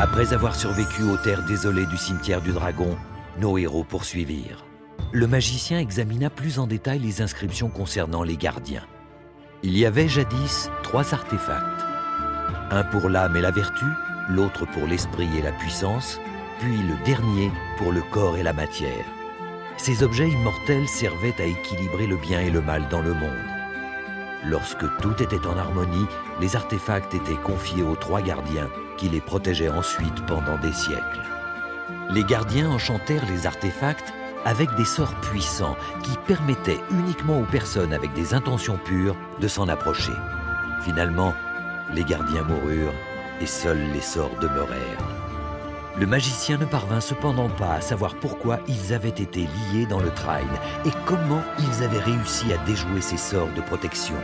Après avoir survécu aux terres désolées du cimetière du dragon, nos héros poursuivirent. Le magicien examina plus en détail les inscriptions concernant les gardiens. Il y avait jadis trois artefacts. Un pour l'âme et la vertu, l'autre pour l'esprit et la puissance, puis le dernier pour le corps et la matière. Ces objets immortels servaient à équilibrer le bien et le mal dans le monde. Lorsque tout était en harmonie, les artefacts étaient confiés aux trois gardiens qui les protégeaient ensuite pendant des siècles. Les gardiens enchantèrent les artefacts avec des sorts puissants qui permettaient uniquement aux personnes avec des intentions pures de s'en approcher. Finalement, les gardiens moururent et seuls les sorts demeurèrent. Le magicien ne parvint cependant pas à savoir pourquoi ils avaient été liés dans le train et comment ils avaient réussi à déjouer ces sorts de protection.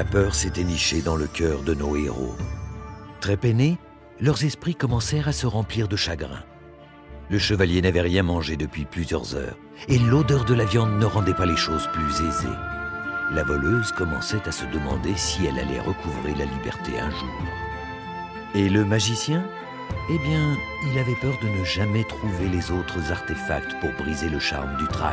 La peur s'était nichée dans le cœur de nos héros. Très peinés, leurs esprits commencèrent à se remplir de chagrin. Le chevalier n'avait rien mangé depuis plusieurs heures, et l'odeur de la viande ne rendait pas les choses plus aisées. La voleuse commençait à se demander si elle allait recouvrer la liberté un jour. Et le magicien? Eh bien, il avait peur de ne jamais trouver les autres artefacts pour briser le charme du train.